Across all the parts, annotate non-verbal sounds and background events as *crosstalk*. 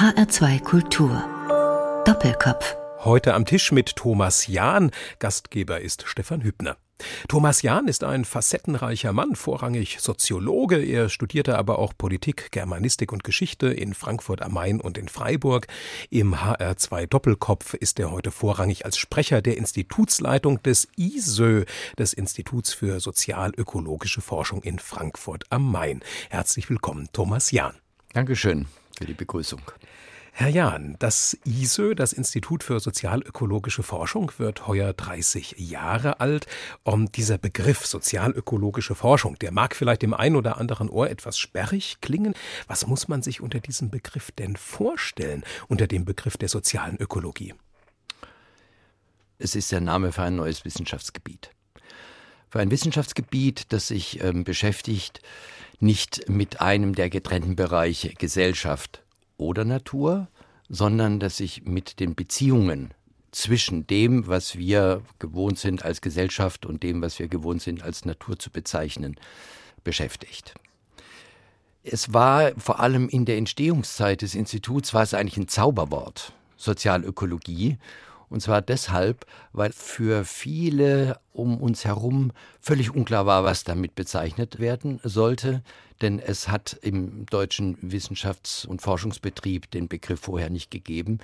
HR2 Kultur. Doppelkopf. Heute am Tisch mit Thomas Jahn. Gastgeber ist Stefan Hübner. Thomas Jahn ist ein facettenreicher Mann, vorrangig Soziologe. Er studierte aber auch Politik, Germanistik und Geschichte in Frankfurt am Main und in Freiburg. Im HR2 Doppelkopf ist er heute vorrangig als Sprecher der Institutsleitung des ISÖ, des Instituts für sozialökologische Forschung in Frankfurt am Main. Herzlich willkommen, Thomas Jahn. Dankeschön für die Begrüßung. Herr Jahn, das ISÖ, das Institut für sozialökologische Forschung, wird heuer 30 Jahre alt. Und dieser Begriff sozialökologische Forschung, der mag vielleicht dem einen oder anderen Ohr etwas sperrig klingen. Was muss man sich unter diesem Begriff denn vorstellen, unter dem Begriff der sozialen Ökologie? Es ist der Name für ein neues Wissenschaftsgebiet. Für ein Wissenschaftsgebiet, das sich ähm, beschäftigt nicht mit einem der getrennten Bereiche Gesellschaft oder Natur, sondern dass sich mit den Beziehungen zwischen dem, was wir gewohnt sind als Gesellschaft und dem, was wir gewohnt sind als Natur zu bezeichnen, beschäftigt. Es war vor allem in der Entstehungszeit des Instituts war es eigentlich ein Zauberwort, Sozialökologie. Und zwar deshalb, weil für viele um uns herum völlig unklar war, was damit bezeichnet werden sollte denn es hat im deutschen Wissenschafts- und Forschungsbetrieb den Begriff vorher nicht gegeben.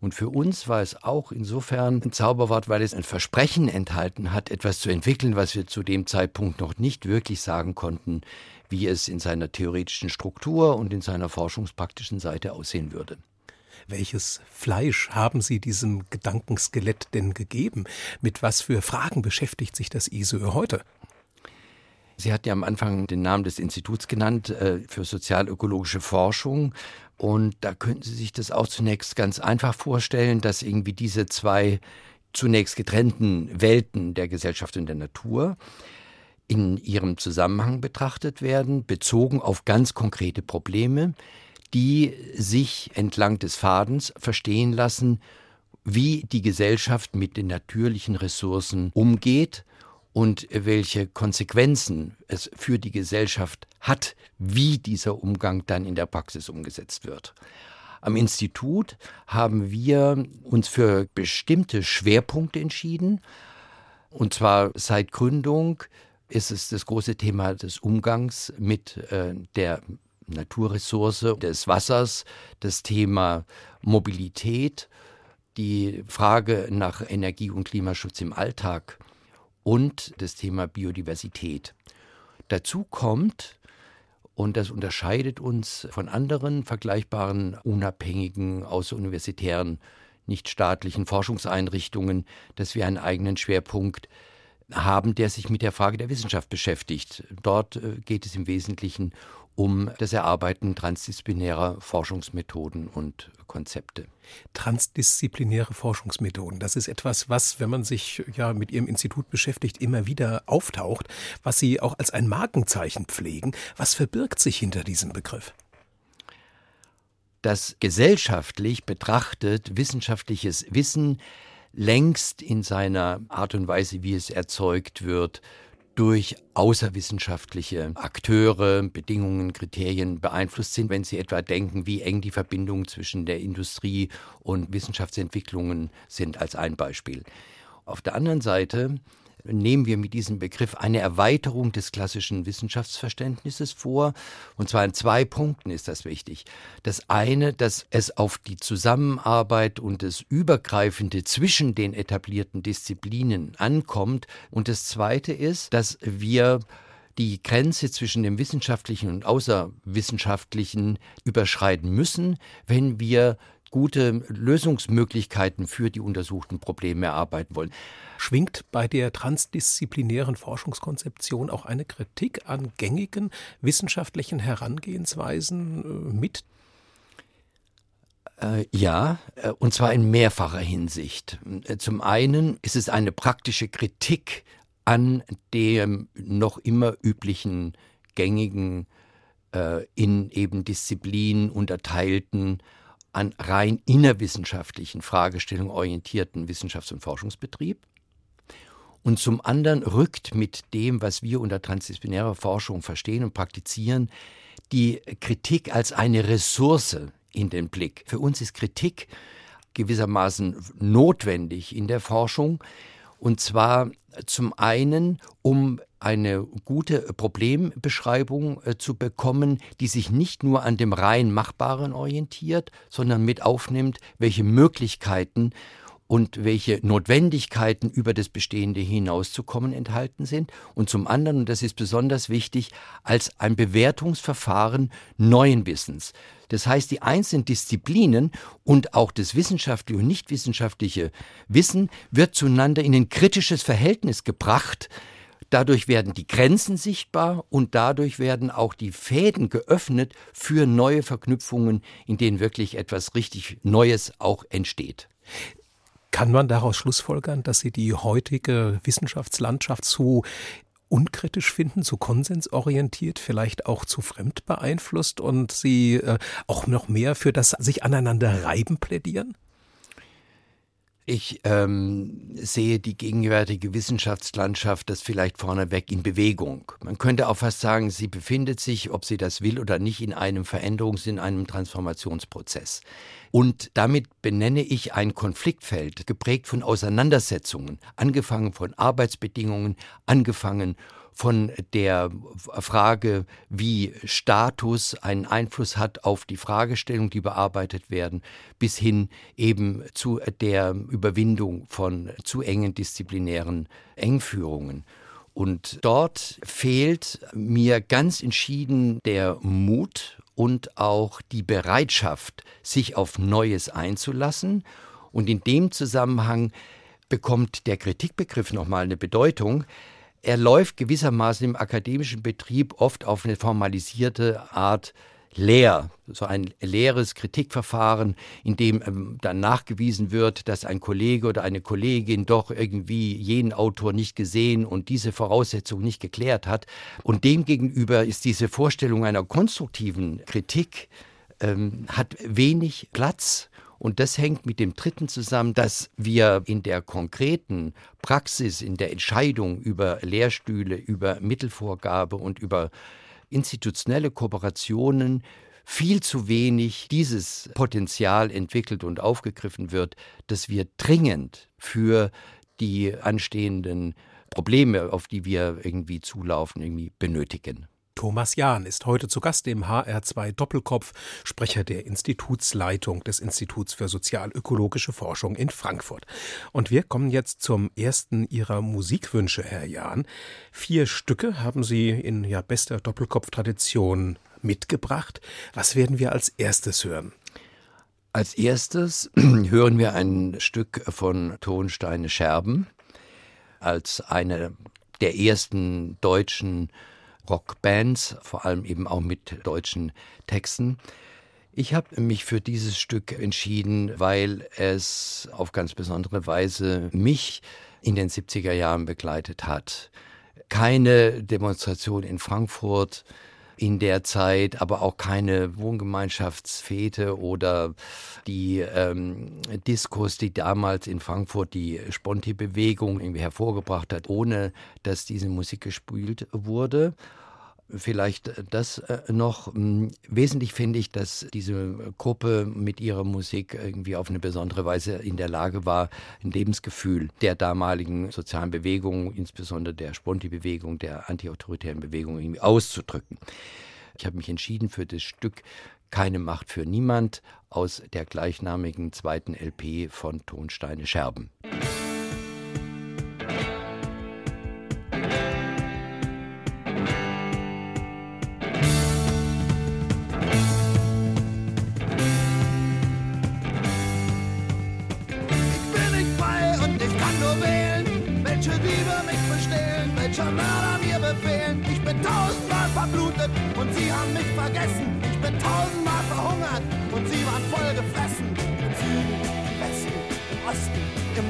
Und für uns war es auch insofern ein Zauberwort, weil es ein Versprechen enthalten hat, etwas zu entwickeln, was wir zu dem Zeitpunkt noch nicht wirklich sagen konnten, wie es in seiner theoretischen Struktur und in seiner forschungspraktischen Seite aussehen würde. Welches Fleisch haben Sie diesem Gedankenskelett denn gegeben? Mit was für Fragen beschäftigt sich das ISO heute? Sie hatten ja am Anfang den Namen des Instituts genannt äh, für sozialökologische Forschung. Und da könnten Sie sich das auch zunächst ganz einfach vorstellen, dass irgendwie diese zwei zunächst getrennten Welten der Gesellschaft und der Natur in ihrem Zusammenhang betrachtet werden, bezogen auf ganz konkrete Probleme, die sich entlang des Fadens verstehen lassen, wie die Gesellschaft mit den natürlichen Ressourcen umgeht und welche Konsequenzen es für die Gesellschaft hat, wie dieser Umgang dann in der Praxis umgesetzt wird. Am Institut haben wir uns für bestimmte Schwerpunkte entschieden. Und zwar seit Gründung ist es das große Thema des Umgangs mit äh, der Naturressource des Wassers, das Thema Mobilität, die Frage nach Energie- und Klimaschutz im Alltag und das Thema Biodiversität. Dazu kommt, und das unterscheidet uns von anderen vergleichbaren unabhängigen außeruniversitären nichtstaatlichen Forschungseinrichtungen, dass wir einen eigenen Schwerpunkt haben, der sich mit der Frage der Wissenschaft beschäftigt. Dort äh, geht es im Wesentlichen um das Erarbeiten transdisziplinärer Forschungsmethoden und Konzepte. Transdisziplinäre Forschungsmethoden, das ist etwas, was, wenn man sich ja mit Ihrem Institut beschäftigt, immer wieder auftaucht, was Sie auch als ein Markenzeichen pflegen. Was verbirgt sich hinter diesem Begriff? Dass gesellschaftlich betrachtet wissenschaftliches Wissen längst in seiner Art und Weise, wie es erzeugt wird, durch außerwissenschaftliche Akteure, Bedingungen, Kriterien beeinflusst sind, wenn Sie etwa denken, wie eng die Verbindungen zwischen der Industrie und Wissenschaftsentwicklungen sind, als ein Beispiel. Auf der anderen Seite nehmen wir mit diesem Begriff eine Erweiterung des klassischen Wissenschaftsverständnisses vor. Und zwar in zwei Punkten ist das wichtig. Das eine, dass es auf die Zusammenarbeit und das Übergreifende zwischen den etablierten Disziplinen ankommt. Und das zweite ist, dass wir die Grenze zwischen dem Wissenschaftlichen und Außerwissenschaftlichen überschreiten müssen, wenn wir gute Lösungsmöglichkeiten für die untersuchten Probleme erarbeiten wollen. Schwingt bei der transdisziplinären Forschungskonzeption auch eine Kritik an gängigen wissenschaftlichen Herangehensweisen äh, mit? Äh, ja, äh, und zwar in mehrfacher Hinsicht. Zum einen ist es eine praktische Kritik an dem noch immer üblichen gängigen, in eben Disziplinen unterteilten an rein innerwissenschaftlichen Fragestellungen orientierten Wissenschafts- und Forschungsbetrieb. Und zum anderen rückt mit dem, was wir unter transdisziplinärer Forschung verstehen und praktizieren, die Kritik als eine Ressource in den Blick. Für uns ist Kritik gewissermaßen notwendig in der Forschung. Und zwar zum einen, um eine gute Problembeschreibung äh, zu bekommen, die sich nicht nur an dem rein Machbaren orientiert, sondern mit aufnimmt, welche Möglichkeiten und welche Notwendigkeiten über das Bestehende hinauszukommen enthalten sind und zum anderen, und das ist besonders wichtig, als ein Bewertungsverfahren neuen Wissens. Das heißt, die einzelnen Disziplinen und auch das wissenschaftliche und nicht wissenschaftliche Wissen wird zueinander in ein kritisches Verhältnis gebracht, Dadurch werden die Grenzen sichtbar und dadurch werden auch die Fäden geöffnet für neue Verknüpfungen, in denen wirklich etwas richtig Neues auch entsteht. Kann man daraus schlussfolgern, dass Sie die heutige Wissenschaftslandschaft zu unkritisch finden, zu konsensorientiert, vielleicht auch zu fremd beeinflusst und Sie äh, auch noch mehr für das sich aneinander reiben plädieren? Ich ähm, sehe die gegenwärtige Wissenschaftslandschaft das vielleicht vorneweg in Bewegung. Man könnte auch fast sagen, sie befindet sich, ob sie das will oder nicht, in einem Veränderungs-, in einem Transformationsprozess. Und damit benenne ich ein Konfliktfeld, geprägt von Auseinandersetzungen, angefangen von Arbeitsbedingungen, angefangen von der Frage, wie Status einen Einfluss hat auf die Fragestellungen, die bearbeitet werden, bis hin eben zu der Überwindung von zu engen disziplinären Engführungen. Und dort fehlt mir ganz entschieden der Mut und auch die Bereitschaft, sich auf Neues einzulassen. Und in dem Zusammenhang bekommt der Kritikbegriff nochmal eine Bedeutung, er läuft gewissermaßen im akademischen Betrieb oft auf eine formalisierte Art leer, so ein leeres Kritikverfahren, in dem ähm, dann nachgewiesen wird, dass ein Kollege oder eine Kollegin doch irgendwie jenen Autor nicht gesehen und diese Voraussetzung nicht geklärt hat. Und demgegenüber ist diese Vorstellung einer konstruktiven Kritik ähm, hat wenig Platz und das hängt mit dem Dritten zusammen, dass wir in der konkreten Praxis, in der Entscheidung über Lehrstühle, über Mittelvorgabe und über institutionelle Kooperationen viel zu wenig dieses Potenzial entwickelt und aufgegriffen wird, dass wir dringend für die anstehenden Probleme, auf die wir irgendwie zulaufen, irgendwie benötigen. Thomas Jahn ist heute zu Gast im HR2 Doppelkopf, Sprecher der Institutsleitung des Instituts für sozialökologische Forschung in Frankfurt. Und wir kommen jetzt zum ersten Ihrer Musikwünsche, Herr Jahn. Vier Stücke haben Sie in ja bester Doppelkopf-Tradition mitgebracht. Was werden wir als erstes hören? Als erstes *clears throat* hören wir ein Stück von Tonsteine Scherben als eine der ersten deutschen Rockbands, vor allem eben auch mit deutschen Texten. Ich habe mich für dieses Stück entschieden, weil es auf ganz besondere Weise mich in den 70er Jahren begleitet hat. Keine Demonstration in Frankfurt, in der Zeit, aber auch keine Wohngemeinschaftsfete oder die ähm, Diskos, die damals in Frankfurt die Sponti-Bewegung irgendwie hervorgebracht hat, ohne dass diese Musik gespielt wurde. Vielleicht das äh, noch. Hm, wesentlich finde ich, dass diese Gruppe mit ihrer Musik irgendwie auf eine besondere Weise in der Lage war, ein Lebensgefühl der damaligen sozialen Bewegung, insbesondere der Sponti-Bewegung, der antiautoritären Bewegung irgendwie auszudrücken. Ich habe mich entschieden für das Stück Keine Macht für niemand aus der gleichnamigen zweiten LP von Tonsteine Scherben.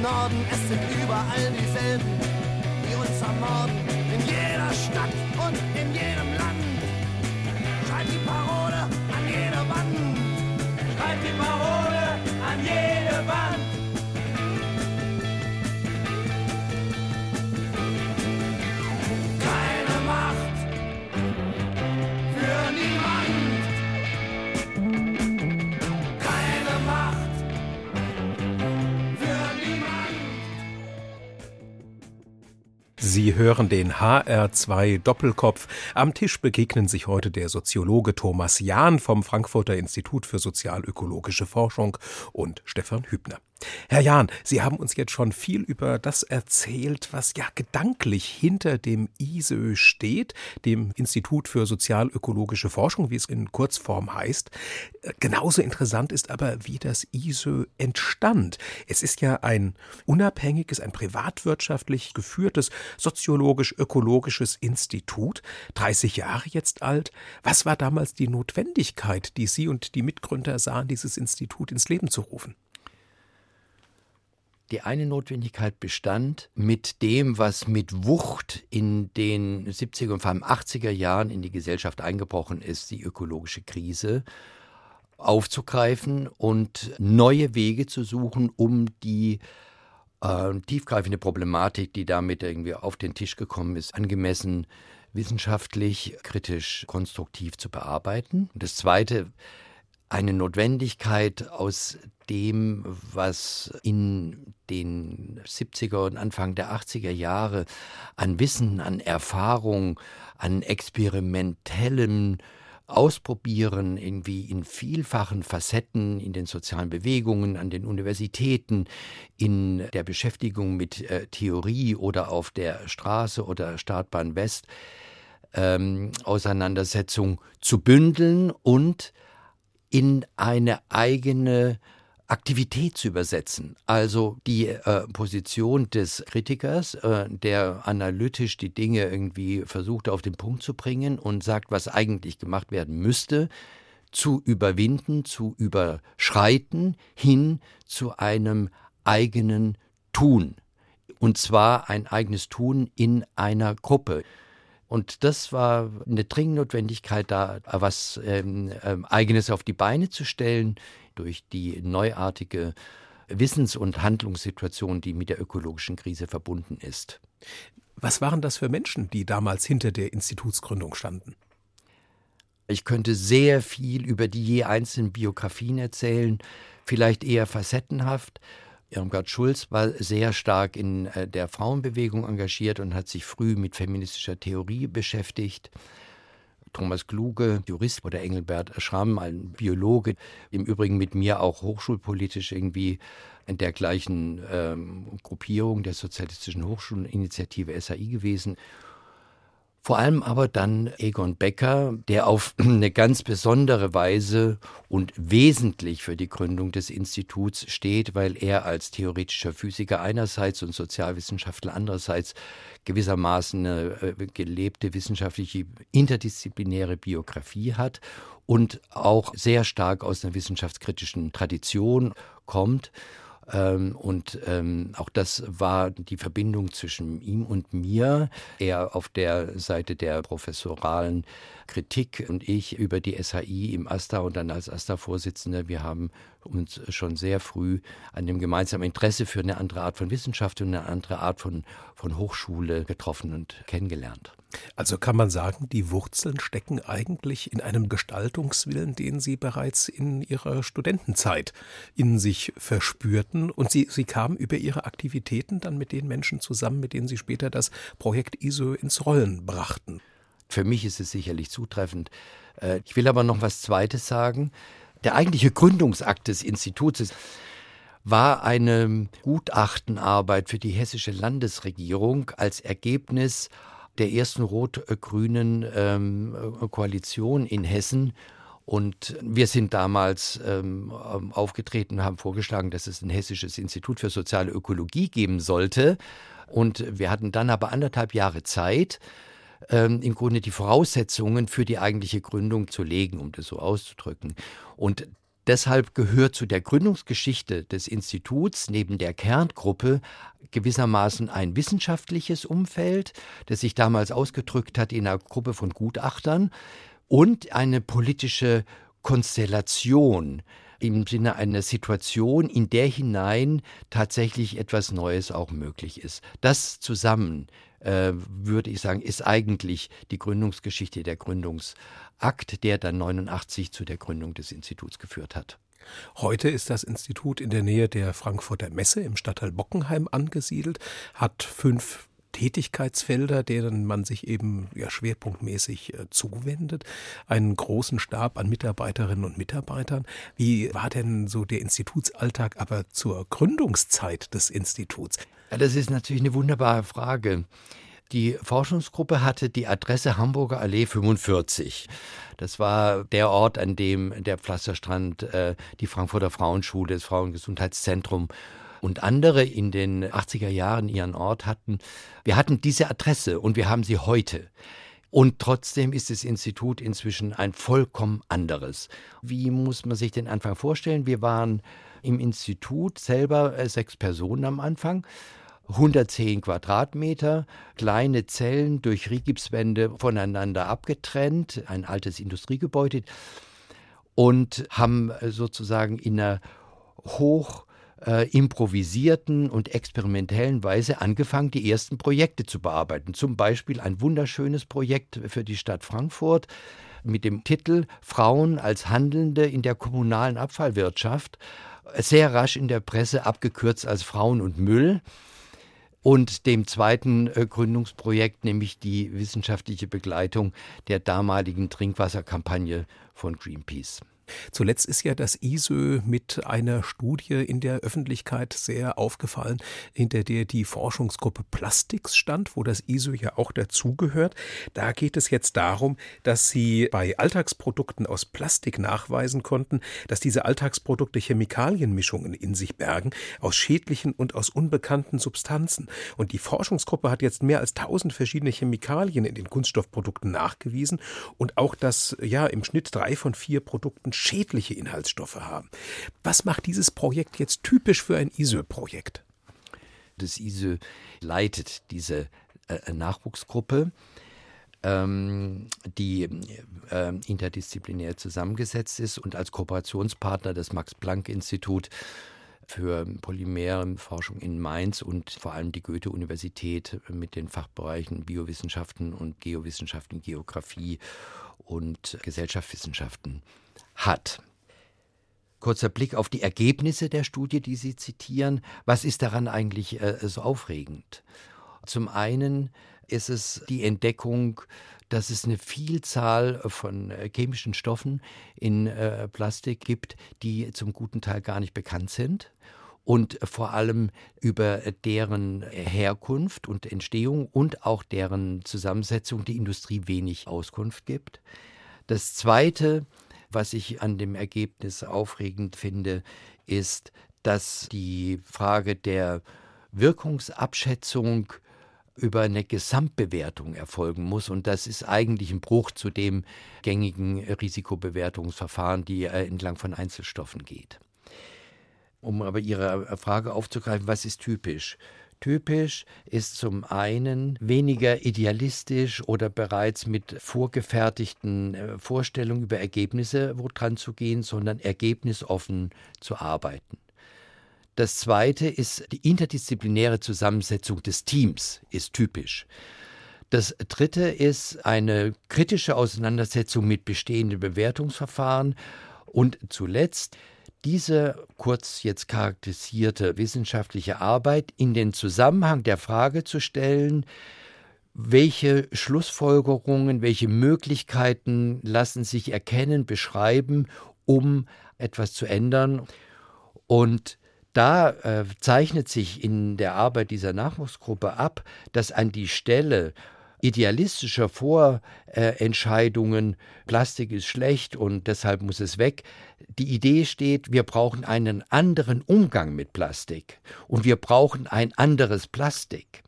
Norden, es sind überall dieselben, die uns ermorden. In jeder Stadt und in jedem Land. Schreibt die Parole an jede Wand. Schreibt die Parole an jede Wand. Sie hören den HR2 Doppelkopf. Am Tisch begegnen sich heute der Soziologe Thomas Jahn vom Frankfurter Institut für sozialökologische Forschung und Stefan Hübner. Herr Jahn, Sie haben uns jetzt schon viel über das erzählt, was ja gedanklich hinter dem ISÖ steht, dem Institut für sozialökologische Forschung, wie es in Kurzform heißt. Genauso interessant ist aber, wie das ISÖ entstand. Es ist ja ein unabhängiges, ein privatwirtschaftlich geführtes soziologisch-ökologisches Institut, 30 Jahre jetzt alt. Was war damals die Notwendigkeit, die Sie und die Mitgründer sahen, dieses Institut ins Leben zu rufen? Die eine Notwendigkeit bestand mit dem, was mit Wucht in den 70er und vor allem 80er Jahren in die Gesellschaft eingebrochen ist, die ökologische Krise aufzugreifen und neue Wege zu suchen, um die äh, tiefgreifende Problematik, die damit irgendwie auf den Tisch gekommen ist, angemessen wissenschaftlich, kritisch, konstruktiv zu bearbeiten. Und das Zweite, eine Notwendigkeit aus dem, was in den 70er und Anfang der 80er Jahre an Wissen, an Erfahrung, an experimentellem Ausprobieren irgendwie in vielfachen Facetten, in den sozialen Bewegungen, an den Universitäten, in der Beschäftigung mit äh, Theorie oder auf der Straße oder Startbahn West, ähm, Auseinandersetzung zu bündeln und in eine eigene Aktivität zu übersetzen. Also die äh, Position des Kritikers, äh, der analytisch die Dinge irgendwie versucht auf den Punkt zu bringen und sagt, was eigentlich gemacht werden müsste, zu überwinden, zu überschreiten, hin zu einem eigenen Tun. Und zwar ein eigenes Tun in einer Gruppe. Und das war eine dringende Notwendigkeit, da was ähm, ähm, Eigenes auf die Beine zu stellen durch die neuartige Wissens- und Handlungssituation, die mit der ökologischen Krise verbunden ist. Was waren das für Menschen, die damals hinter der Institutsgründung standen? Ich könnte sehr viel über die je einzelnen Biografien erzählen, vielleicht eher facettenhaft. Irmgard Schulz war sehr stark in äh, der Frauenbewegung engagiert und hat sich früh mit feministischer Theorie beschäftigt. Thomas Kluge, Jurist, oder Engelbert Schramm, ein Biologe, im Übrigen mit mir auch hochschulpolitisch irgendwie in der gleichen ähm, Gruppierung der Sozialistischen Hochschuleninitiative SAI gewesen. Vor allem aber dann Egon Becker, der auf *clears throat* eine ganz besondere Weise und wesentlich für die Gründung des Instituts steht, weil er als theoretischer Physiker einerseits und Sozialwissenschaftler andererseits gewissermaßen eine äh, gelebte wissenschaftliche interdisziplinäre Biografie hat und auch sehr stark aus einer wissenschaftskritischen Tradition kommt ähm, und ähm, auch das war die Verbindung zwischen ihm und mir. Er auf der Seite der professoralen Kritik und ich über die SHI im AStA und dann als AStA-Vorsitzender. Wir haben uns schon sehr früh an dem gemeinsamen Interesse für eine andere Art von Wissenschaft und eine andere Art von, von Hochschule getroffen und kennengelernt. Also kann man sagen, die Wurzeln stecken eigentlich in einem Gestaltungswillen, den Sie bereits in Ihrer Studentenzeit in sich verspürten. Und Sie, Sie kamen über Ihre Aktivitäten dann mit den Menschen zusammen, mit denen Sie später das Projekt ISO ins Rollen brachten. Für mich ist es sicherlich zutreffend. Äh, ich will aber noch was Zweites sagen. Der eigentliche Gründungsakt des Instituts war eine Gutachtenarbeit für die hessische Landesregierung als Ergebnis der ersten rot-grünen ähm, Koalition in Hessen. Und wir sind damals ähm, aufgetreten haben vorgeschlagen, dass es ein hessisches Institut für soziale Ökologie geben sollte. Und wir hatten dann aber anderthalb Jahre Zeit, ähm, im Grunde die Voraussetzungen für die eigentliche Gründung zu legen, um das so auszudrücken. Und Deshalb gehört zu der Gründungsgeschichte des Instituts neben der Kerngruppe gewissermaßen ein wissenschaftliches Umfeld, das sich damals ausgedrückt hat in einer Gruppe von Gutachtern und eine politische Konstellation im Sinne einer Situation, in der hinein tatsächlich etwas Neues auch möglich ist. Das zusammen, äh, würde ich sagen, ist eigentlich die Gründungsgeschichte der Gründungs Akt, der dann 89 zu der Gründung des Instituts geführt hat. Heute ist das Institut in der Nähe der Frankfurter Messe im Stadtteil Bockenheim angesiedelt, hat fünf Tätigkeitsfelder, denen man sich eben ja schwerpunktmäßig äh, zuwendet, einen großen Stab an Mitarbeiterinnen und Mitarbeitern. Wie war denn so der Institutsalltag aber zur Gründungszeit des Instituts? Ja, das ist natürlich eine wunderbare Frage. Die Forschungsgruppe hatte die Adresse Hamburger Allee 45. Das war der Ort, an dem der Pflasterstrand, äh, die Frankfurter Frauenschule, das Frauengesundheitszentrum und andere in den 80er Jahren ihren Ort hatten. Wir hatten diese Adresse und wir haben sie heute. Und trotzdem ist das Institut inzwischen ein vollkommen anderes. Wie muss man sich den Anfang vorstellen? Wir waren im Institut selber äh, sechs Personen am Anfang 110 Quadratmeter, kleine Zellen durch Rigipswände voneinander abgetrennt, ein altes Industriegebäude und haben äh, sozusagen in einer hoch äh, improvisierten und experimentellen Weise angefangen, die ersten Projekte zu bearbeiten. Zum Beispiel ein wunderschönes Projekt für die Stadt Frankfurt mit dem Titel Frauen als Handelnde in der kommunalen Abfallwirtschaft, sehr rasch in der Presse abgekürzt als Frauen und Müll und dem zweiten äh, Gründungsprojekt, nämlich die wissenschaftliche Begleitung der damaligen Trinkwasserkampagne von Greenpeace. Zuletzt ist ja das ISÖ mit einer Studie in der Öffentlichkeit sehr aufgefallen, hinter der die Forschungsgruppe Plastics stand, wo das ISÖ ja auch dazugehört. Da geht es jetzt darum, dass sie bei Alltagsprodukten aus Plastik nachweisen konnten, dass diese Alltagsprodukte Chemikalienmischungen in sich bergen, aus schädlichen und aus unbekannten Substanzen. Und die Forschungsgruppe hat jetzt mehr als tausend verschiedene Chemikalien in den Kunststoffprodukten nachgewiesen und auch, dass ja im Schnitt drei von vier Produkten schädliche Inhaltsstoffe haben. Was macht dieses Projekt jetzt typisch für ein ISÖ-Projekt? Das ISÖ leitet diese äh, Nachwuchsgruppe, ähm, die äh, interdisziplinär zusammengesetzt ist und als Kooperationspartner das Max-Planck-Institut für Polymerenforschung in Mainz und vor allem die Goethe-Universität mit den Fachbereichen Biowissenschaften und Geowissenschaften, Geografie und Gesellschaftswissenschaften hat. Kurzer Blick auf die Ergebnisse der Studie, die Sie zitieren. Was ist daran eigentlich äh, so aufregend? Zum einen ist es die Entdeckung, dass es eine Vielzahl von äh, chemischen Stoffen in äh, Plastik gibt, die zum guten Teil gar nicht bekannt sind und vor allem über deren Herkunft und Entstehung und auch deren Zusammensetzung die Industrie wenig Auskunft gibt. Das Zweite was ich an dem Ergebnis aufregend finde, ist, dass die Frage der Wirkungsabschätzung über eine Gesamtbewertung erfolgen muss. Und das ist eigentlich ein Bruch zu dem gängigen Risikobewertungsverfahren, die entlang von Einzelstoffen geht. Um aber Ihre Frage aufzugreifen, was ist typisch? Typisch ist zum einen weniger idealistisch oder bereits mit vorgefertigten äh, Vorstellungen über Ergebnisse dran zu gehen, sondern ergebnisoffen zu arbeiten. Das zweite ist die interdisziplinäre Zusammensetzung des Teams ist typisch. Das dritte ist eine kritische Auseinandersetzung mit bestehenden Bewertungsverfahren und zuletzt diese kurz jetzt charakterisierte wissenschaftliche Arbeit in den Zusammenhang der Frage zu stellen, welche Schlussfolgerungen, welche Möglichkeiten lassen sich erkennen, beschreiben, um etwas zu ändern. Und da äh, zeichnet sich in der Arbeit dieser Nachwuchsgruppe ab, dass an die Stelle idealistischer Vorentscheidungen, Plastik ist schlecht und deshalb muss es weg. Die Idee steht, wir brauchen einen anderen Umgang mit Plastik und wir brauchen ein anderes Plastik.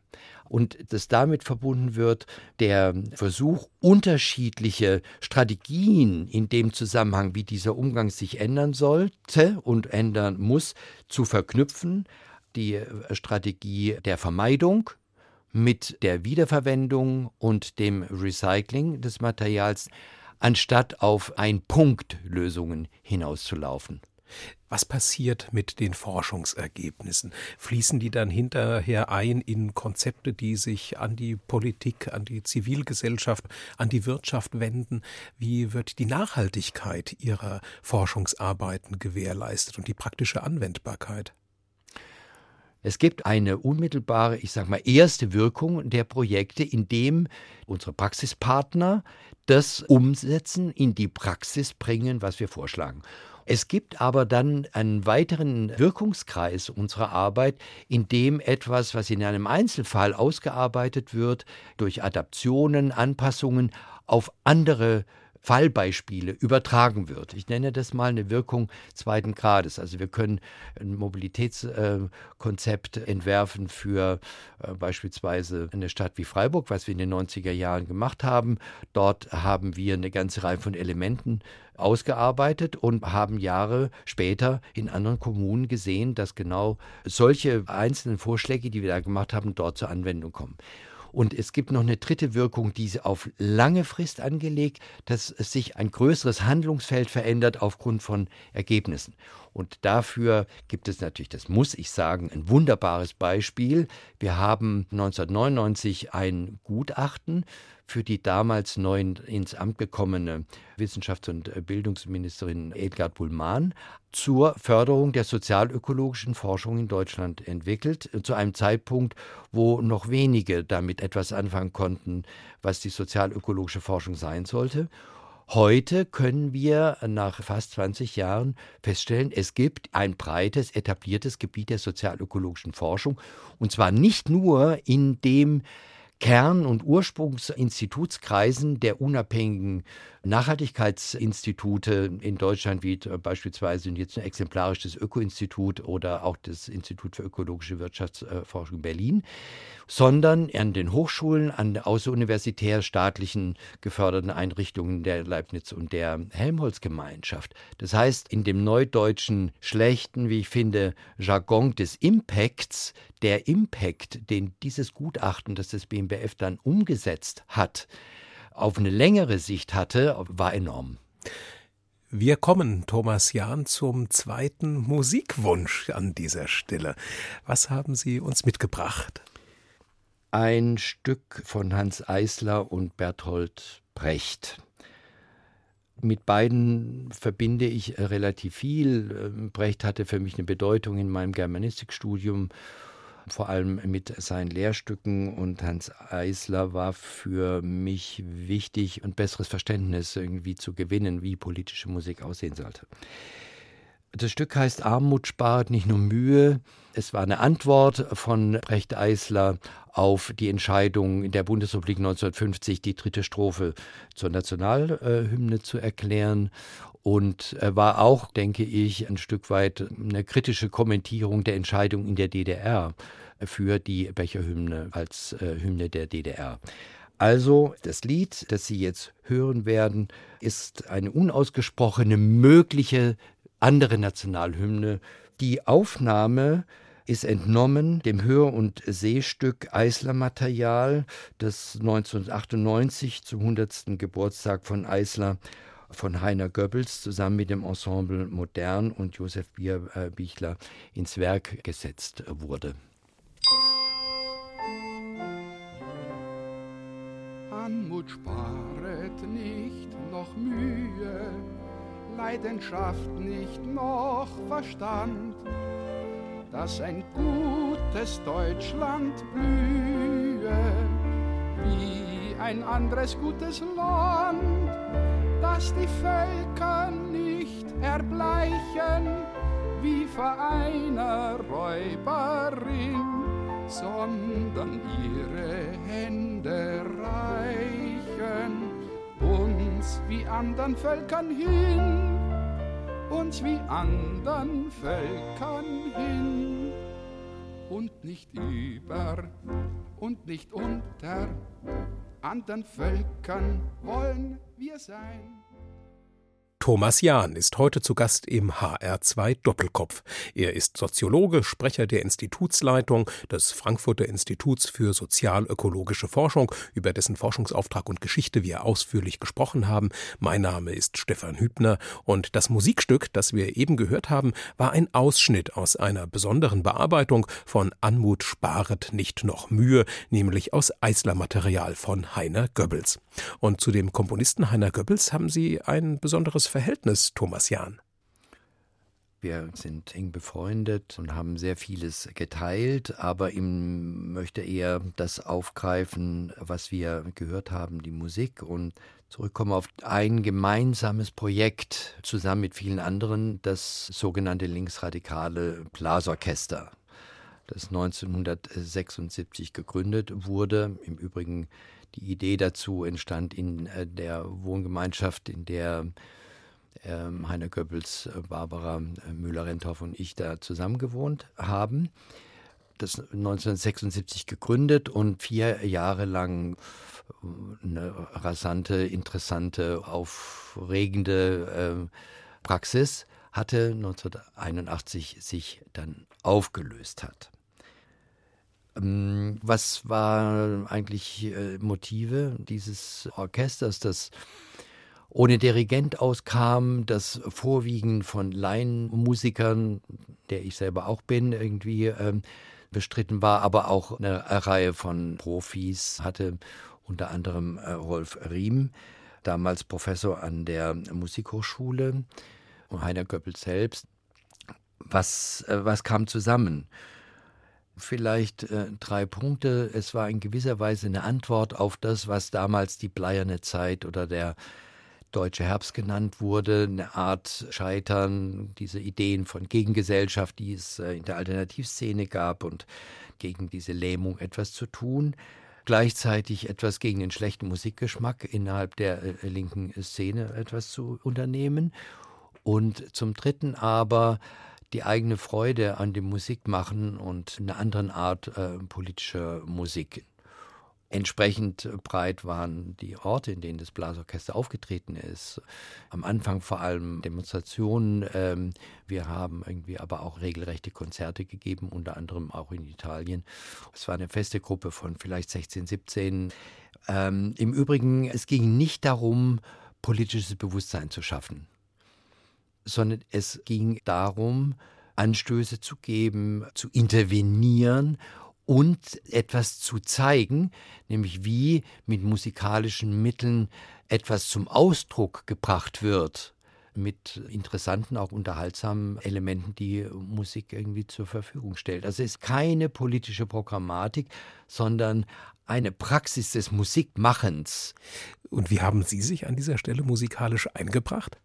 Und das damit verbunden wird, der Versuch, unterschiedliche Strategien in dem Zusammenhang, wie dieser Umgang sich ändern sollte und ändern muss, zu verknüpfen. Die Strategie der Vermeidung, mit der Wiederverwendung und dem Recycling des Materials, anstatt auf Ein-Punkt-Lösungen hinauszulaufen. Was passiert mit den Forschungsergebnissen? Fließen die dann hinterher ein in Konzepte, die sich an die Politik, an die Zivilgesellschaft, an die Wirtschaft wenden? Wie wird die Nachhaltigkeit Ihrer Forschungsarbeiten gewährleistet und die praktische Anwendbarkeit? Es gibt eine unmittelbare, ich sage mal, erste Wirkung der Projekte, indem unsere Praxispartner das umsetzen, in die Praxis bringen, was wir vorschlagen. Es gibt aber dann einen weiteren Wirkungskreis unserer Arbeit, in dem etwas, was in einem Einzelfall ausgearbeitet wird, durch Adaptionen, Anpassungen auf andere Fallbeispiele übertragen wird. Ich nenne das mal eine Wirkung zweiten Grades. Also wir können ein Mobilitätskonzept äh, entwerfen für äh, beispielsweise eine Stadt wie Freiburg, was wir in den 90er Jahren gemacht haben. Dort haben wir eine ganze Reihe von Elementen ausgearbeitet und haben Jahre später in anderen Kommunen gesehen, dass genau solche einzelnen Vorschläge, die wir da gemacht haben, dort zur Anwendung kommen. Und es gibt noch eine dritte Wirkung, diese auf lange Frist angelegt, dass sich ein größeres Handlungsfeld verändert aufgrund von Ergebnissen. Und dafür gibt es natürlich, das muss ich sagen, ein wunderbares Beispiel. Wir haben 1999 ein Gutachten für die damals neu ins Amt gekommene Wissenschafts- und Bildungsministerin Edgard Bullmann zur Förderung der sozialökologischen Forschung in Deutschland entwickelt, zu einem Zeitpunkt, wo noch wenige damit etwas anfangen konnten, was die sozialökologische Forschung sein sollte. Heute können wir nach fast 20 Jahren feststellen, es gibt ein breites, etabliertes Gebiet der sozialökologischen Forschung. Und zwar nicht nur in dem Kern- und Ursprungsinstitutskreisen der unabhängigen Nachhaltigkeitsinstitute in Deutschland, wie beispielsweise jetzt exemplarisch das Öko-Institut oder auch das Institut für ökologische Wirtschaftsforschung Berlin, sondern an den Hochschulen, an außeruniversitär staatlichen geförderten Einrichtungen der Leibniz und der Helmholtz-Gemeinschaft. Das heißt, in dem neudeutschen schlechten, wie ich finde, Jargon des Impacts, der Impact, den dieses Gutachten, das das BMBF dann umgesetzt hat, auf eine längere Sicht hatte, war enorm. Wir kommen, Thomas Jahn, zum zweiten Musikwunsch an dieser Stelle. Was haben Sie uns mitgebracht? Ein Stück von Hans Eisler und Berthold Brecht. Mit beiden verbinde ich relativ viel. Brecht hatte für mich eine Bedeutung in meinem Germanistikstudium vor allem mit seinen Lehrstücken und Hans Eisler war für mich wichtig, ein besseres Verständnis irgendwie zu gewinnen, wie politische Musik aussehen sollte. Das Stück heißt Armut spart nicht nur Mühe. Es war eine Antwort von Brecht Eisler auf die Entscheidung in der Bundesrepublik 1950, die dritte Strophe zur Nationalhymne zu erklären und war auch, denke ich, ein Stück weit eine kritische Kommentierung der Entscheidung in der DDR für die Becherhymne als äh, Hymne der DDR. Also das Lied, das Sie jetzt hören werden, ist eine unausgesprochene mögliche andere Nationalhymne. Die Aufnahme ist entnommen dem Hör- und Sehstück Eisler-Material, das 1998 zum 100. Geburtstag von Eisler von Heiner Goebbels zusammen mit dem Ensemble Modern und Josef Bierbichler ins Werk gesetzt wurde. Anmut sparet nicht noch Mühe, Leidenschaft nicht noch Verstand, dass ein gutes Deutschland blühe, wie ein anderes gutes Land dass die Völker nicht erbleichen wie vor einer Räuberin, sondern ihre Hände reichen uns wie anderen Völkern hin, uns wie anderen Völkern hin und nicht über und nicht unter anderen Völkern wollen wir sein. Thomas Jahn ist heute zu Gast im HR2 Doppelkopf. Er ist Soziologe, Sprecher der Institutsleitung des Frankfurter Instituts für sozialökologische Forschung, über dessen Forschungsauftrag und Geschichte wir ausführlich gesprochen haben. Mein Name ist Stefan Hübner und das Musikstück, das wir eben gehört haben, war ein Ausschnitt aus einer besonderen Bearbeitung von Anmut sparet nicht noch Mühe, nämlich aus Eisler-Material von Heiner Goebbels. Und zu dem Komponisten Heiner Goebbels haben Sie ein besonderes Verhältnis, Thomas Jahn? Wir sind eng befreundet und haben sehr vieles geteilt, aber ihm möchte eher das aufgreifen, was wir gehört haben, die Musik und zurückkommen auf ein gemeinsames Projekt zusammen mit vielen anderen, das sogenannte linksradikale Blasorchester, das 1976 gegründet wurde. Im Übrigen die Idee dazu entstand in äh, der Wohngemeinschaft, in der Heiner Goebbels, äh, Barbara äh, Müller-Renthoff und ich da zusammen gewohnt haben. Das 1976 gegründet und vier Jahre lang äh, eine rasante, interessante, aufregende Praxis hatte, 1981 sich dann aufgelöst hat. Ähm, was war eigentlich Motive dieses Orchesters, das ohne Dirigent auskam, das vorwiegend von Laienmusikern, der ich selber auch bin, irgendwie ähm, bestritten war, aber auch eine Reihe von Profis hatte, unter anderem äh, Rolf Riem, damals Professor an der Musikhochschule, und Heiner Göppel selbst. Was, äh, was kam zusammen? Vielleicht äh, drei Punkte. Es war in gewisser Weise eine Antwort auf das, was damals die bleierne Zeit oder der Deutsche Herbst genannt wurde, eine Art Scheitern, diese Ideen von Gegengesellschaft, die es äh, in der Alternativszene gab und gegen diese Lähmung etwas zu tun. Gleichzeitig etwas gegen den schlechten Musikgeschmack innerhalb der äh, linken Szene etwas zu unternehmen. Und zum Dritten aber die eigene Freude an dem Musikmachen und einer anderen Art äh, politischer Musik Entsprechend breit waren die Orte, in denen das Blasorchester aufgetreten ist. Am Anfang vor allem Demonstrationen. Ähm, wir haben irgendwie aber auch regelrechte Konzerte gegeben, unter anderem auch in Italien. Es war eine feste Gruppe von vielleicht 16, 17. Ähm, Im Übrigen, es ging nicht darum, politisches Bewusstsein zu schaffen, sondern es ging darum, Anstöße zu geben, zu intervenieren und etwas zu zeigen, nämlich wie mit musikalischen Mitteln etwas zum Ausdruck gebracht wird, mit interessanten, auch unterhaltsamen Elementen, die Musik irgendwie zur Verfügung stellt. Also es ist keine politische Programmatik, sondern eine Praxis des Musikmachens. Und wie haben Sie sich an dieser Stelle musikalisch eingebracht?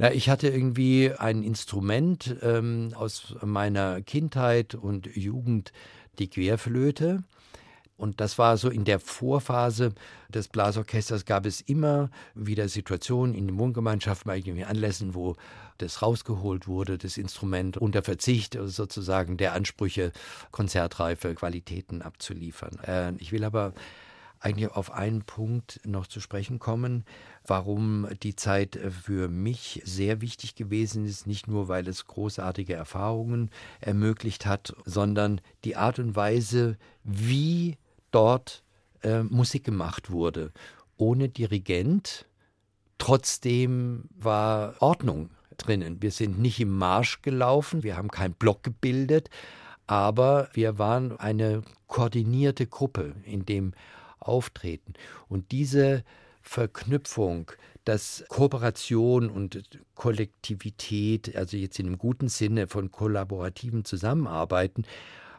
Ja, ich hatte irgendwie ein Instrument ähm, aus meiner Kindheit und Jugend, die Querflöte. Und das war so in der Vorphase des Blasorchesters gab es immer wieder Situationen in den Wohngemeinschaften, bei irgendwie Anlässen, wo das rausgeholt wurde, das Instrument unter Verzicht sozusagen der Ansprüche, konzertreife Qualitäten abzuliefern. Äh, ich will aber eigentlich auf einen Punkt noch zu sprechen kommen, warum die Zeit für mich sehr wichtig gewesen ist, nicht nur weil es großartige Erfahrungen ermöglicht hat, sondern die Art und Weise, wie dort äh, Musik gemacht wurde. Ohne Dirigent, trotzdem war Ordnung drinnen. Wir sind nicht im Marsch gelaufen, wir haben keinen Block gebildet, aber wir waren eine koordinierte Gruppe, in dem auftreten. Und diese Verknüpfung, dass Kooperation und Kollektivität, also jetzt in einem guten Sinne von kollaborativem Zusammenarbeiten,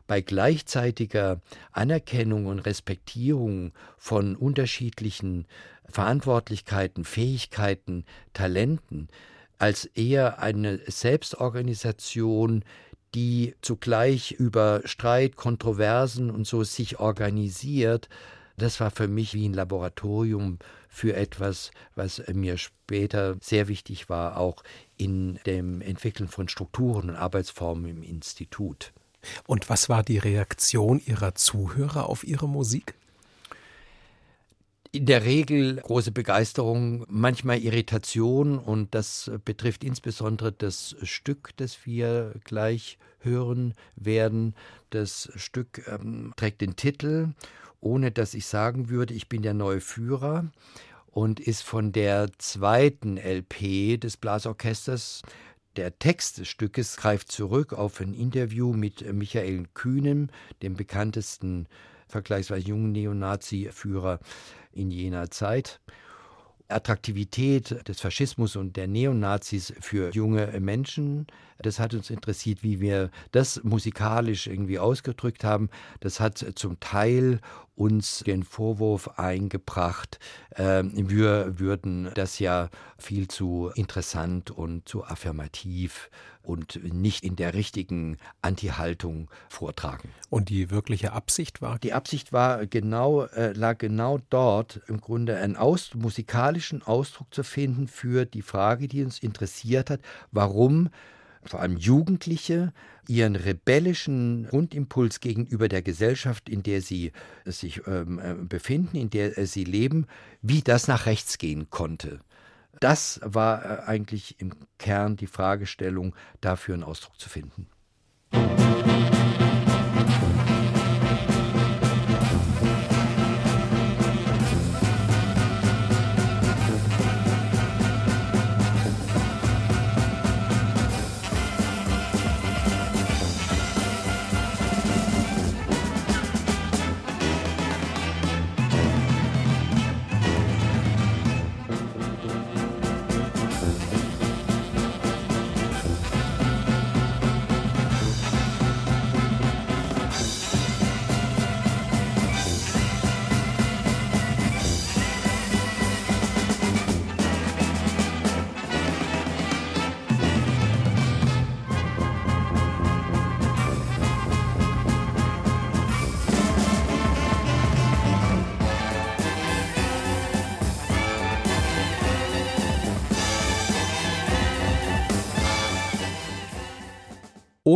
bei gleichzeitiger Anerkennung und Respektierung von unterschiedlichen Verantwortlichkeiten, Fähigkeiten, Talenten, als eher eine Selbstorganisation, die zugleich über Streit, Kontroversen und so sich organisiert, das war für mich wie ein Laboratorium für etwas, was mir später sehr wichtig war, auch in dem Entwickeln von Strukturen und Arbeitsformen im Institut. Und was war die Reaktion Ihrer Zuhörer auf Ihre Musik? In der Regel große Begeisterung, manchmal Irritation und das betrifft insbesondere das Stück, das wir gleich hören werden. Das Stück ähm, trägt den Titel ohne dass ich sagen würde, ich bin der neue Führer und ist von der zweiten LP des Blasorchesters. Der Text des Stückes greift zurück auf ein Interview mit Michael Kühnem, dem bekanntesten vergleichsweise jungen Neonazi-Führer in jener Zeit. Attraktivität des Faschismus und der Neonazis für junge Menschen. Das hat uns interessiert, wie wir das musikalisch irgendwie ausgedrückt haben. Das hat zum Teil uns den Vorwurf eingebracht, äh, wir würden das ja viel zu interessant und zu affirmativ und nicht in der richtigen Anti-Haltung vortragen. Und die wirkliche Absicht war? Die Absicht war genau, äh, lag genau dort, im Grunde einen aus, musikalischen Ausdruck zu finden für die Frage, die uns interessiert hat, warum vor allem Jugendliche ihren rebellischen Grundimpuls gegenüber der Gesellschaft, in der sie sich ähm, äh, befinden, in der äh, sie leben, wie das nach rechts gehen konnte. Das war äh, eigentlich im Kern die Fragestellung, dafür einen Ausdruck zu finden.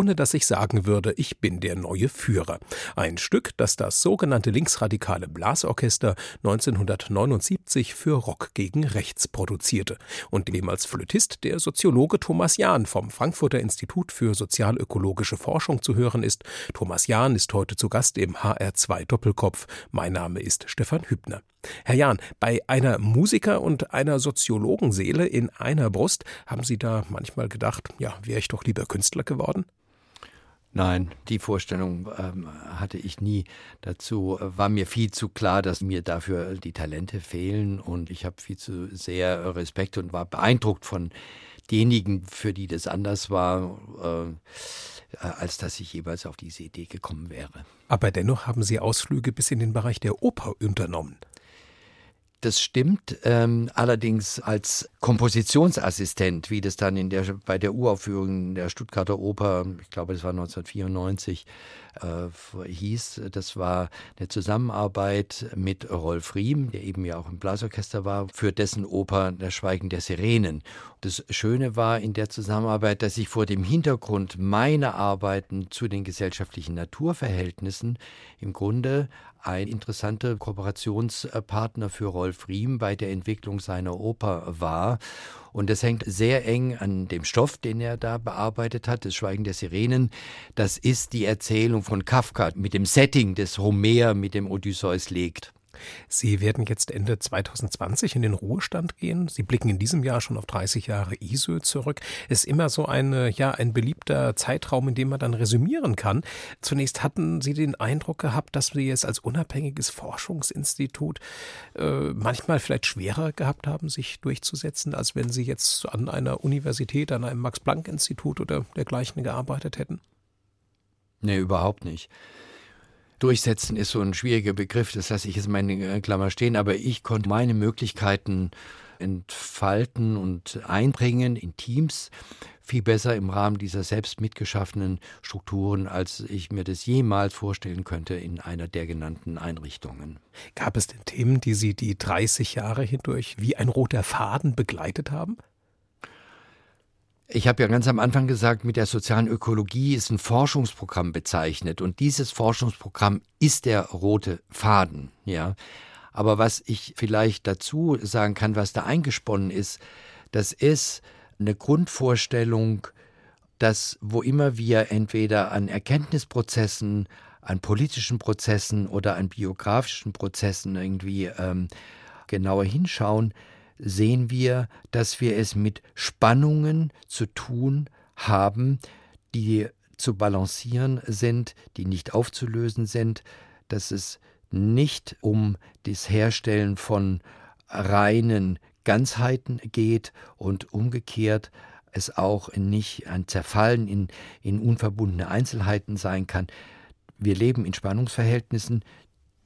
Ohne dass ich sagen würde, ich bin der neue Führer. Ein Stück, das das sogenannte linksradikale Blasorchester 1979 für Rock gegen Rechts produzierte und dem als Flötist der Soziologe Thomas Jahn vom Frankfurter Institut für sozialökologische Forschung zu hören ist. Thomas Jahn ist heute zu Gast im HR2 Doppelkopf. Mein Name ist Stefan Hübner. Herr Jahn, bei einer Musiker- und einer Soziologenseele in einer Brust haben Sie da manchmal gedacht, ja, wäre ich doch lieber Künstler geworden? Nein, die Vorstellung ähm, hatte ich nie. Dazu war mir viel zu klar, dass mir dafür die Talente fehlen und ich habe viel zu sehr Respekt und war beeindruckt von denjenigen, für die das anders war, äh, als dass ich jeweils auf diese Idee gekommen wäre. Aber dennoch haben Sie Ausflüge bis in den Bereich der Oper unternommen. Das stimmt, ähm, allerdings als Kompositionsassistent, wie das dann in der, bei der Uraufführung der Stuttgarter Oper, ich glaube, das war 1994, äh, hieß. Das war eine Zusammenarbeit mit Rolf Riem, der eben ja auch im Blasorchester war, für dessen Oper Das Schweigen der Sirenen. Das Schöne war in der Zusammenarbeit, dass ich vor dem Hintergrund meiner Arbeiten zu den gesellschaftlichen Naturverhältnissen im Grunde ein interessanter Kooperationspartner für Rolf Riem bei der Entwicklung seiner Oper war. Und das hängt sehr eng an dem Stoff, den er da bearbeitet hat, das Schweigen der Sirenen. Das ist die Erzählung von Kafka mit dem Setting des Homer mit dem Odysseus legt. Sie werden jetzt Ende 2020 in den Ruhestand gehen. Sie blicken in diesem Jahr schon auf 30 Jahre ISÖ zurück. Ist immer so eine, ja, ein beliebter Zeitraum, in dem man dann resümieren kann. Zunächst hatten Sie den Eindruck gehabt, dass Sie es als unabhängiges Forschungsinstitut äh, manchmal vielleicht schwerer gehabt haben, sich durchzusetzen, als wenn Sie jetzt an einer Universität, an einem Max-Planck-Institut oder dergleichen gearbeitet hätten? Nee, überhaupt nicht. Durchsetzen ist so ein schwieriger Begriff, das lasse ich jetzt mal in äh, Klammer stehen, aber ich konnte meine Möglichkeiten entfalten und einbringen in Teams viel besser im Rahmen dieser selbst mitgeschaffenen Strukturen, als ich mir das jemals vorstellen könnte in einer der genannten Einrichtungen. Gab es denn Themen, die Sie die 30 Jahre hindurch wie ein roter Faden begleitet haben? Ich habe ja ganz am Anfang gesagt, mit der sozialen Ökologie ist ein Forschungsprogramm bezeichnet und dieses Forschungsprogramm ist der rote Faden, ja. Aber was ich vielleicht dazu sagen kann, was da eingesponnen ist, das ist eine Grundvorstellung, dass wo immer wir entweder an Erkenntnisprozessen, an politischen Prozessen oder an biografischen Prozessen irgendwie ähm, genauer hinschauen, sehen wir, dass wir es mit Spannungen zu tun haben, die zu balancieren sind, die nicht aufzulösen sind, dass es nicht um das Herstellen von reinen Ganzheiten geht und umgekehrt es auch nicht ein Zerfallen in, in unverbundene Einzelheiten sein kann. Wir leben in Spannungsverhältnissen,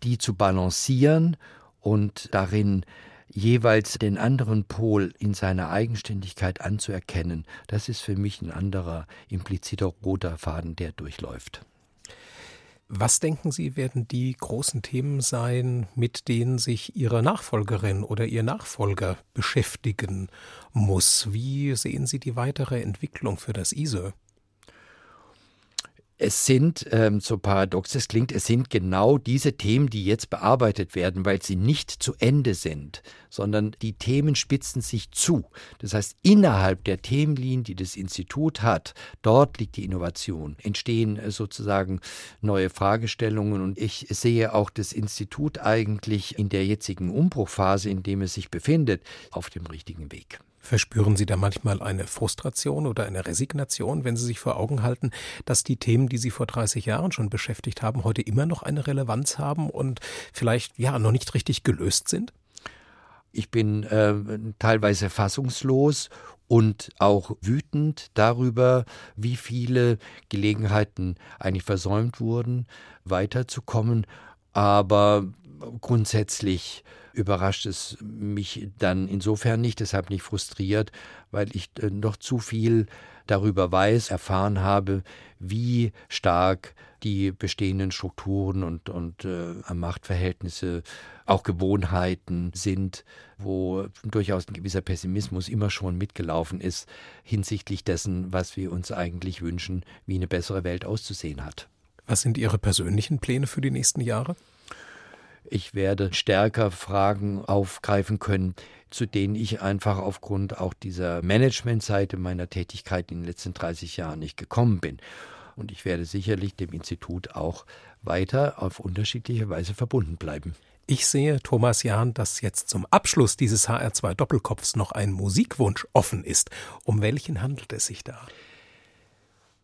die zu balancieren und darin jeweils den anderen Pol in seiner Eigenständigkeit anzuerkennen, das ist für mich ein anderer impliziter roter Faden, der durchläuft. Was denken Sie, werden die großen Themen sein, mit denen sich Ihre Nachfolgerin oder Ihr Nachfolger beschäftigen muss? Wie sehen Sie die weitere Entwicklung für das ISE? Es sind, ähm, so paradox es klingt, es sind genau diese Themen, die jetzt bearbeitet werden, weil sie nicht zu Ende sind, sondern die Themen spitzen sich zu. Das heißt, innerhalb der Themenlinien, die das Institut hat, dort liegt die Innovation, entstehen äh, sozusagen neue Fragestellungen und ich sehe auch das Institut eigentlich in der jetzigen Umbruchphase, in dem es sich befindet, auf dem richtigen Weg. Verspüren Sie da manchmal eine Frustration oder eine Resignation, wenn Sie sich vor Augen halten, dass die Themen, die Sie vor 30 Jahren schon beschäftigt haben, heute immer noch eine Relevanz haben und vielleicht ja noch nicht richtig gelöst sind? Ich bin äh, teilweise fassungslos und auch wütend darüber, wie viele Gelegenheiten eigentlich versäumt wurden, weiterzukommen. Aber grundsätzlich überrascht es mich dann insofern nicht, deshalb nicht frustriert, weil ich äh, noch zu viel darüber weiß, erfahren habe, wie stark die bestehenden Strukturen und, und äh, Machtverhältnisse, auch Gewohnheiten sind, wo durchaus ein gewisser Pessimismus immer schon mitgelaufen ist hinsichtlich dessen, was wir uns eigentlich wünschen, wie eine bessere Welt auszusehen hat. Was sind Ihre persönlichen Pläne für die nächsten Jahre? Ich werde stärker Fragen aufgreifen können, zu denen ich einfach aufgrund auch dieser Managementseite meiner Tätigkeit in den letzten 30 Jahren nicht gekommen bin. Und ich werde sicherlich dem Institut auch weiter auf unterschiedliche Weise verbunden bleiben. Ich sehe, Thomas Jahn, dass jetzt zum Abschluss dieses HR2 Doppelkopfs noch ein Musikwunsch offen ist. Um welchen handelt es sich da?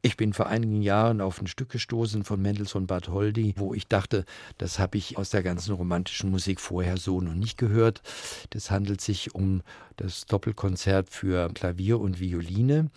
Ich bin vor einigen Jahren auf ein Stück gestoßen von Mendelssohn Bartholdy, wo ich dachte, das habe ich aus der ganzen romantischen Musik vorher so noch nicht gehört. Das handelt sich um das Doppelkonzert für Klavier und Violine.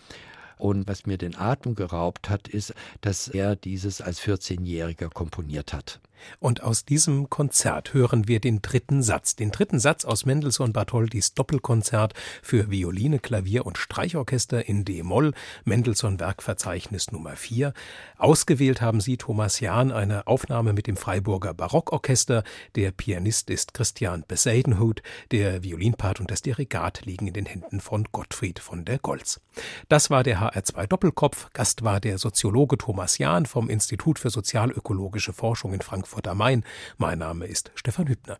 Und was mir den Atem geraubt hat, ist, dass er dieses als 14-Jähriger komponiert hat. Und aus diesem Konzert hören wir den dritten Satz, den dritten Satz aus Mendelssohn Bartholdys Doppelkonzert für Violine, Klavier und Streichorchester in D-Moll, Mendelssohn Werkverzeichnis Nummer 4. Ausgewählt haben sie Thomas Jahn eine Aufnahme mit dem Freiburger Barockorchester. Der Pianist ist Christian Beseidenhut, der Violinpart und das Dirigat liegen in den Händen von Gottfried von der Goltz. Das war der HR2 Doppelkopf. Gast war der Soziologe Thomas Jahn vom Institut für sozialökologische Forschung in Frankfurt Frankfurt am Main. Mein Name ist Stefan Hübner.